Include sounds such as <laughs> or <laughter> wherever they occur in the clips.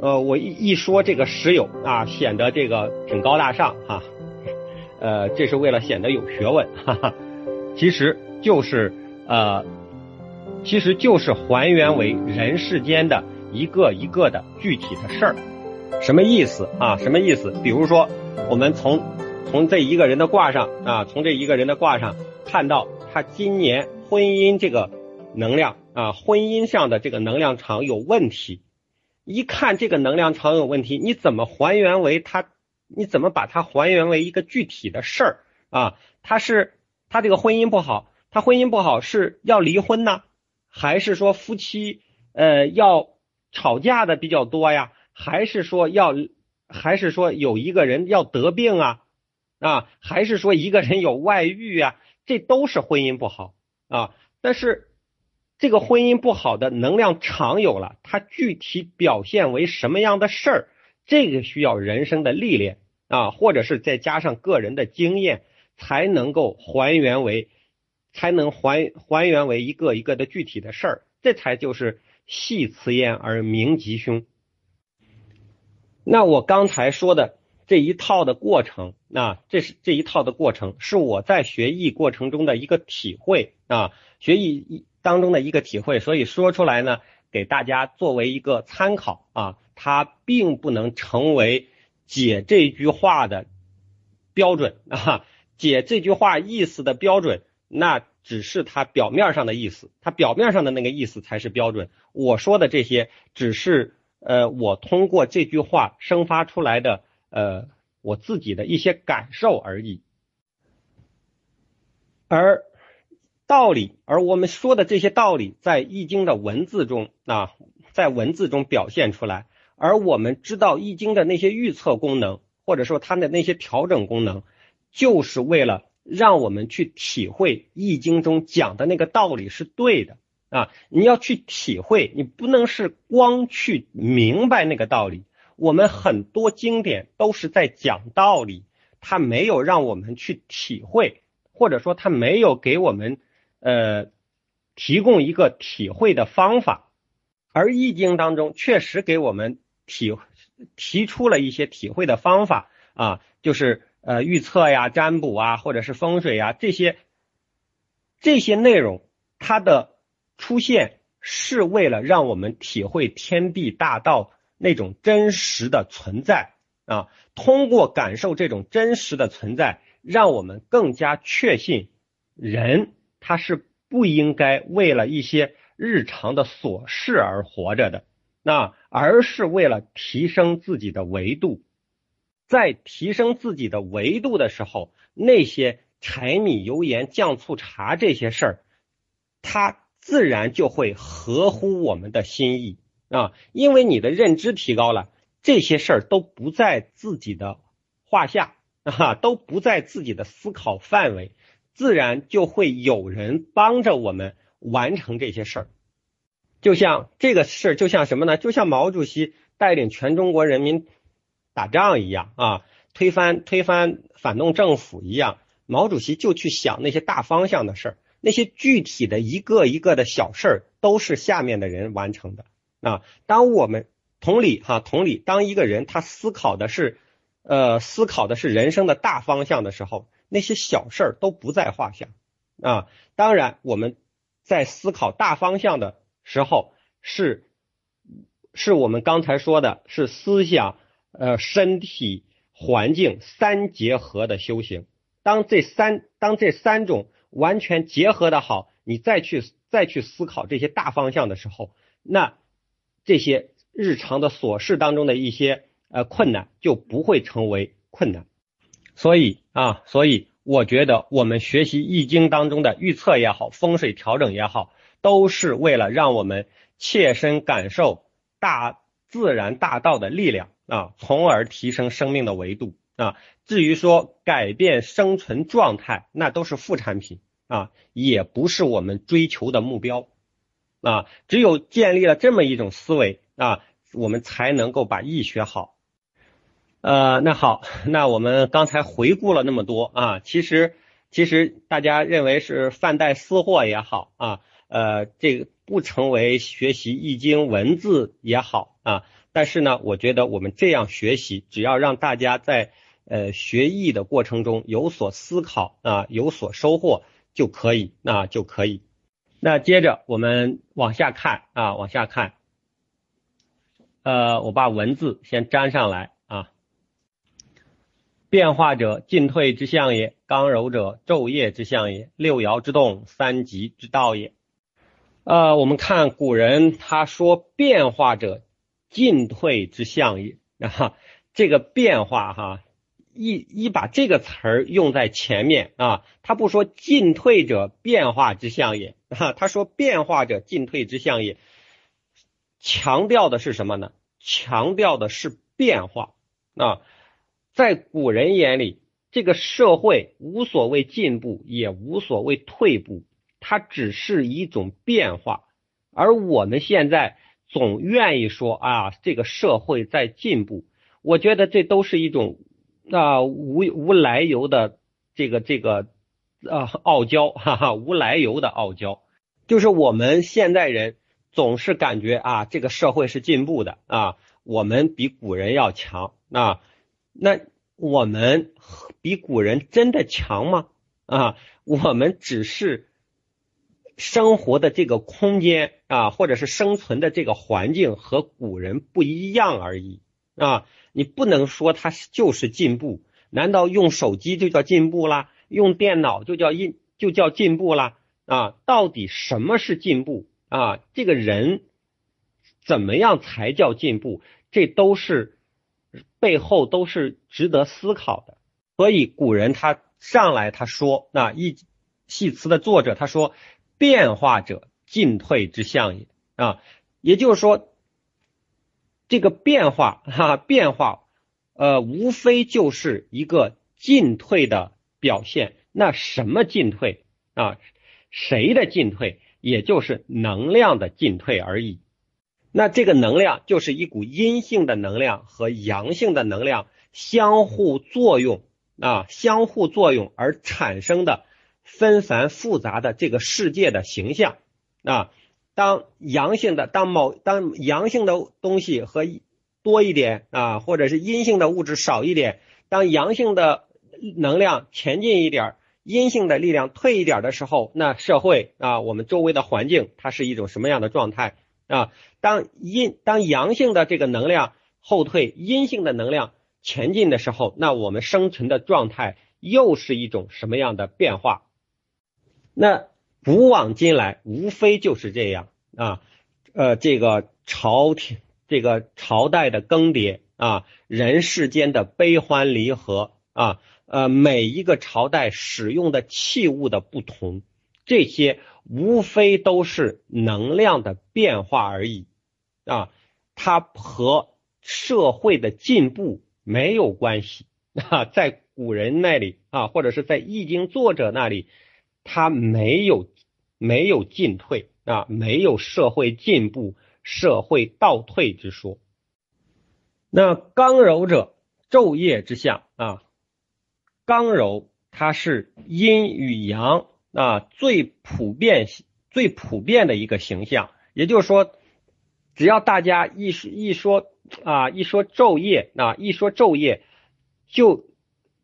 呃，我一一说这个石友啊，显得这个挺高大上哈，呃，这是为了显得有学问，哈哈，其实就是呃，其实就是还原为人世间的一个一个的具体的事儿，什么意思啊？什么意思？比如说，我们从从这一个人的卦上啊，从这一个人的卦上看到他今年婚姻这个能量啊，婚姻上的这个能量场有问题。一看这个能量场有问题，你怎么还原为他？你怎么把它还原为一个具体的事儿啊？他是他这个婚姻不好，他婚姻不好是要离婚呢，还是说夫妻呃要吵架的比较多呀？还是说要还是说有一个人要得病啊啊？还是说一个人有外遇啊？这都是婚姻不好啊，但是。这个婚姻不好的能量场有了，它具体表现为什么样的事儿？这个需要人生的历练啊，或者是再加上个人的经验，才能够还原为，才能还还原为一个一个的具体的事儿。这才就是细辞焉而明吉凶。那我刚才说的这一套的过程，那这是这一套的过程，是我在学艺过程中的一个体会啊，学艺一。当中的一个体会，所以说出来呢，给大家作为一个参考啊，它并不能成为解这句话的标准 <laughs> 啊，解这句话意思的标准，那只是它表面上的意思，它表面上的那个意思才是标准。我说的这些，只是呃，我通过这句话生发出来的呃，我自己的一些感受而已，而。道理，而我们说的这些道理，在易经的文字中啊，在文字中表现出来。而我们知道易经的那些预测功能，或者说它的那些调整功能，就是为了让我们去体会易经中讲的那个道理是对的啊。你要去体会，你不能是光去明白那个道理。我们很多经典都是在讲道理，它没有让我们去体会，或者说它没有给我们。呃，提供一个体会的方法，而易经当中确实给我们体提出了一些体会的方法啊，就是呃预测呀、占卜啊，或者是风水呀这些这些内容，它的出现是为了让我们体会天地大道那种真实的存在啊，通过感受这种真实的存在，让我们更加确信人。他是不应该为了一些日常的琐事而活着的，那而是为了提升自己的维度，在提升自己的维度的时候，那些柴米油盐酱醋茶这些事儿，它自然就会合乎我们的心意啊，因为你的认知提高了，这些事儿都不在自己的话下啊，都不在自己的思考范围。自然就会有人帮着我们完成这些事儿，就像这个事儿，就像什么呢？就像毛主席带领全中国人民打仗一样啊，推翻推翻反动政府一样。毛主席就去想那些大方向的事儿，那些具体的一个一个的小事儿都是下面的人完成的啊。当我们同理哈，同理，当一个人他思考的是呃思考的是人生的大方向的时候。那些小事儿都不在话下啊！当然，我们在思考大方向的时候，是是我们刚才说的，是思想、呃身体、环境三结合的修行。当这三当这三种完全结合的好，你再去再去思考这些大方向的时候，那这些日常的琐事当中的一些呃困难就不会成为困难。所以啊，所以我觉得我们学习易经当中的预测也好，风水调整也好，都是为了让我们切身感受大自然大道的力量啊，从而提升生命的维度啊。至于说改变生存状态，那都是副产品啊，也不是我们追求的目标啊。只有建立了这么一种思维啊，我们才能够把易学好。呃，那好，那我们刚才回顾了那么多啊，其实其实大家认为是泛带私货也好啊，呃，这个不成为学习易经文字也好啊，但是呢，我觉得我们这样学习，只要让大家在呃学艺的过程中有所思考啊，有所收获就可以，那就可以。那接着我们往下看啊，往下看。呃，我把文字先粘上来。变化者，进退之象也；刚柔者，昼夜之象也。六爻之动，三极之道也。呃，我们看古人他说变化者，进退之象也啊。这个变化哈，一一把这个词儿用在前面啊，他不说进退者变化之象也啊，他说变化者进退之象也，强调的是什么呢？强调的是变化啊，在古人眼里，这个社会无所谓进步，也无所谓退步，它只是一种变化。而我们现在总愿意说啊，这个社会在进步，我觉得这都是一种啊无无来由的这个这个啊傲娇，哈哈，无来由的傲娇，就是我们现代人。总是感觉啊，这个社会是进步的啊，我们比古人要强啊。那我们比古人真的强吗？啊，我们只是生活的这个空间啊，或者是生存的这个环境和古人不一样而已啊。你不能说它就是进步，难道用手机就叫进步啦？用电脑就叫进就叫进步啦？啊，到底什么是进步？啊，这个人怎么样才叫进步？这都是背后都是值得思考的。所以古人他上来他说，那一戏词的作者他说，变化者进退之象也啊，也就是说，这个变化哈变化，呃，无非就是一个进退的表现。那什么进退啊？谁的进退？也就是能量的进退而已。那这个能量就是一股阴性的能量和阳性的能量相互作用啊，相互作用而产生的纷繁复杂的这个世界的形象啊。当阳性的当某当阳性的东西和多一点啊，或者是阴性的物质少一点，当阳性的能量前进一点。阴性的力量退一点的时候，那社会啊，我们周围的环境它是一种什么样的状态啊？当阴当阳性的这个能量后退，阴性的能量前进的时候，那我们生存的状态又是一种什么样的变化？那古往今来，无非就是这样啊，呃，这个朝廷这个朝代的更迭啊，人世间的悲欢离合啊。呃，每一个朝代使用的器物的不同，这些无非都是能量的变化而已啊，它和社会的进步没有关系啊。在古人那里啊，或者是在易经作者那里，他没有没有进退啊，没有社会进步、社会倒退之说。那刚柔者，昼夜之象啊。刚柔，它是阴与阳啊最普遍、最普遍的一个形象。也就是说，只要大家一一说啊，一说昼夜啊，一说昼夜，就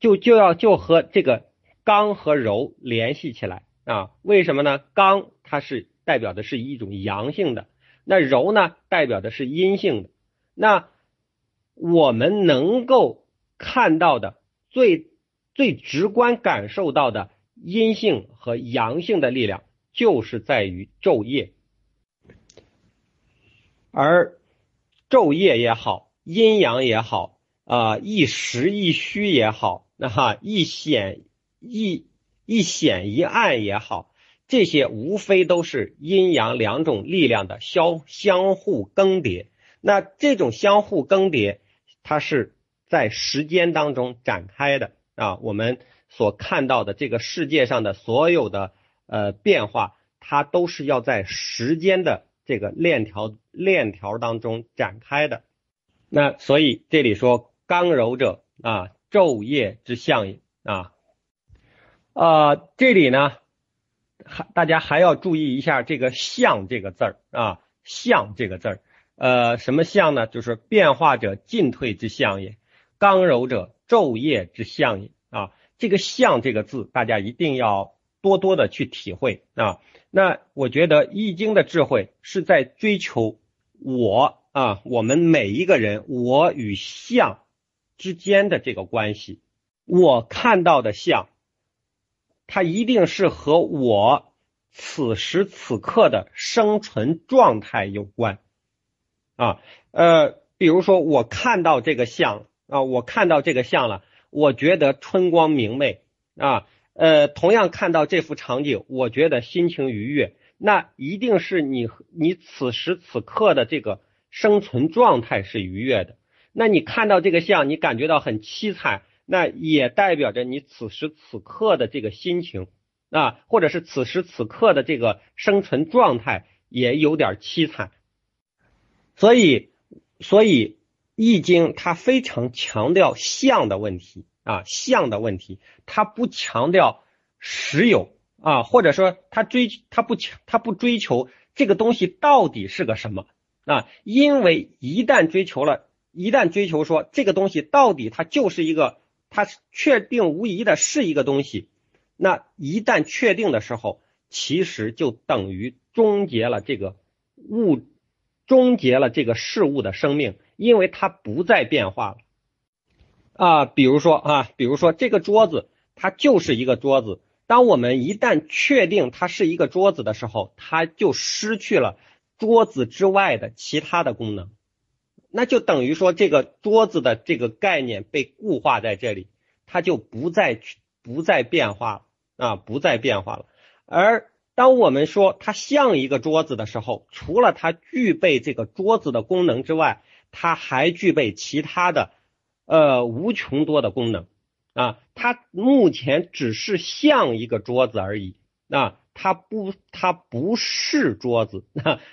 就就要就和这个刚和柔联系起来啊。为什么呢？刚它是代表的是一种阳性的，那柔呢代表的是阴性的。那我们能够看到的最。最直观感受到的阴性和阳性的力量，就是在于昼夜。而昼夜也好，阴阳也好，啊，一实一虚也好，那哈一显一一显一暗也好，这些无非都是阴阳两种力量的相相互更迭。那这种相互更迭，它是在时间当中展开的。啊，我们所看到的这个世界上的所有的呃变化，它都是要在时间的这个链条链条当中展开的。那所以这里说刚柔者啊，昼夜之象也啊。呃，这里呢还大家还要注意一下这个象这个字儿啊，象这个字儿呃，什么象呢？就是变化者进退之象也，刚柔者昼夜之象也。这个“象”这个字，大家一定要多多的去体会啊。那我觉得《易经》的智慧是在追求我啊，我们每一个人我与象之间的这个关系。我看到的象，它一定是和我此时此刻的生存状态有关啊。呃，比如说我看到这个象啊，我看到这个象了。我觉得春光明媚啊，呃，同样看到这幅场景，我觉得心情愉悦，那一定是你你此时此刻的这个生存状态是愉悦的。那你看到这个像，你感觉到很凄惨，那也代表着你此时此刻的这个心情啊，或者是此时此刻的这个生存状态也有点凄惨。所以，所以。易经它非常强调象的问题啊，象的问题，它不强调实有啊，或者说它追它不强，它不追求这个东西到底是个什么啊？因为一旦追求了，一旦追求说这个东西到底它就是一个，它确定无疑的是一个东西，那一旦确定的时候，其实就等于终结了这个物，终结了这个事物的生命。因为它不再变化了啊，比如说啊，比如说这个桌子，它就是一个桌子。当我们一旦确定它是一个桌子的时候，它就失去了桌子之外的其他的功能，那就等于说这个桌子的这个概念被固化在这里，它就不再不再变化了啊，不再变化了。而当我们说它像一个桌子的时候，除了它具备这个桌子的功能之外，它还具备其他的，呃，无穷多的功能啊。它目前只是像一个桌子而已啊，它不，它不是桌子。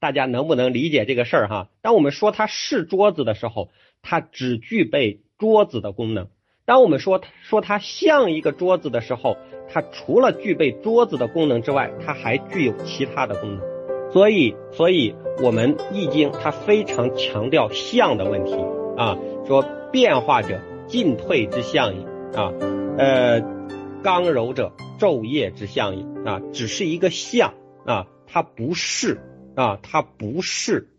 大家能不能理解这个事儿哈？当我们说它是桌子的时候，它只具备桌子的功能；当我们说说它像一个桌子的时候，它除了具备桌子的功能之外，它还具有其他的功能。所以，所以我们易经它非常强调象的问题啊，说变化者进退之象也啊，呃，刚柔者昼夜之象也啊，只是一个象啊，它不是啊，它不是